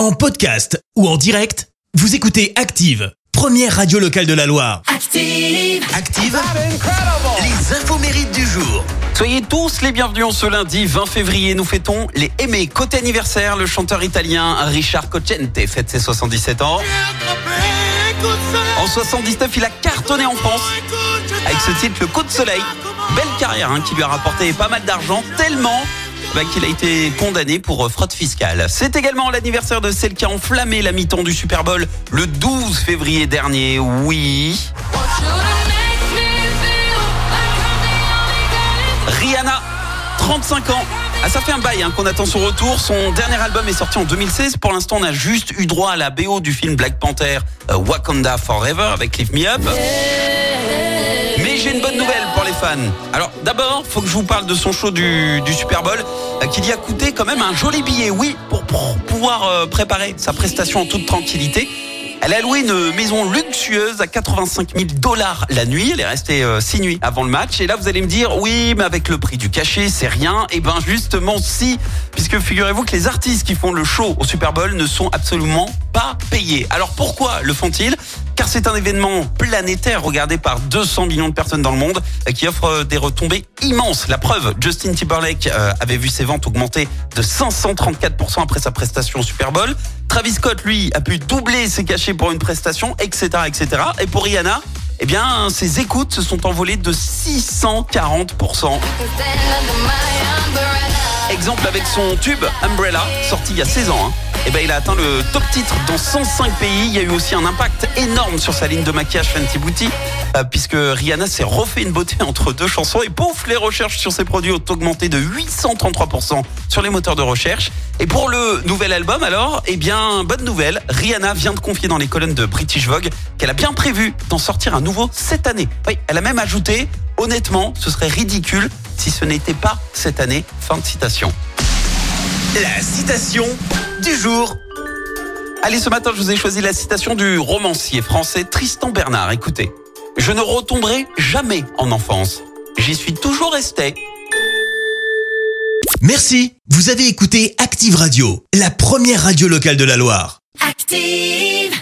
En podcast ou en direct, vous écoutez Active, première radio locale de la Loire. Active. Active, les infos mérites du jour. Soyez tous les bienvenus en ce lundi 20 février. Nous fêtons les aimés. Côté anniversaire, le chanteur italien Richard Cocente fête ses 77 ans. En 79, il a cartonné en France avec ce titre Le Coup de Soleil. Belle carrière hein, qui lui a rapporté pas mal d'argent, tellement bah, qu'il a été condamné pour euh, fraude fiscale. C'est également l'anniversaire de celle qui a enflammé la mi-temps du Super Bowl le 12 février dernier. Oui. Rihanna, 35 ans. Ah, ça fait un bail hein, qu'on attend son retour. Son dernier album est sorti en 2016. Pour l'instant, on a juste eu droit à la BO du film Black Panther euh, Wakanda Forever avec Lift Me Up. Mais j'ai une bonne nouvelle pour Alors d'abord, faut que je vous parle de son show du, Super Bowl euh, qui a coûté quand même un joli billet. Oui, pour, pouvoir euh, préparer sa prestation en toute tranquillité. Elle a loué une maison luxueuse à 85 000 dollars la nuit. Elle est restée euh, six nuits avant le match. Et là, vous allez me dire, oui, mais avec le prix du cachet, c'est rien. Et ben justement, si, puisque figurez-vous que les artistes qui font le show au Super Bowl ne sont absolument pas payés. Alors pourquoi le font-ils? Car c'est un événement planétaire regardé par 200 millions de personnes dans le monde euh, qui offre euh, des retombées immenses. La preuve, Justin Timberlake euh, avait vu ses ventes augmenter de 534% après sa prestation au Super Bowl. Travis Scott, lui, a pu doubler ses cachets pour une prestation, etc., etc. Et pour Rihanna, eh bien, ses écoutes se sont envolées de 640%. Exemple avec son tube Umbrella, sorti il y a 16 ans. Hein. Eh ben, il a atteint le top titre dans 105 pays. Il y a eu aussi un impact énorme sur sa ligne de maquillage Fenty Beauty, euh, puisque Rihanna s'est refait une beauté entre deux chansons. Et pouf, les recherches sur ses produits ont augmenté de 833% sur les moteurs de recherche. Et pour le nouvel album, alors, eh bien, bonne nouvelle, Rihanna vient de confier dans les colonnes de British Vogue qu'elle a bien prévu d'en sortir un nouveau cette année. Oui, elle a même ajouté, honnêtement, ce serait ridicule si ce n'était pas cette année. Fin de citation. La citation du jour. Allez, ce matin, je vous ai choisi la citation du romancier français Tristan Bernard. Écoutez, je ne retomberai jamais en enfance. J'y suis toujours resté. Merci, vous avez écouté Active Radio, la première radio locale de la Loire. Active.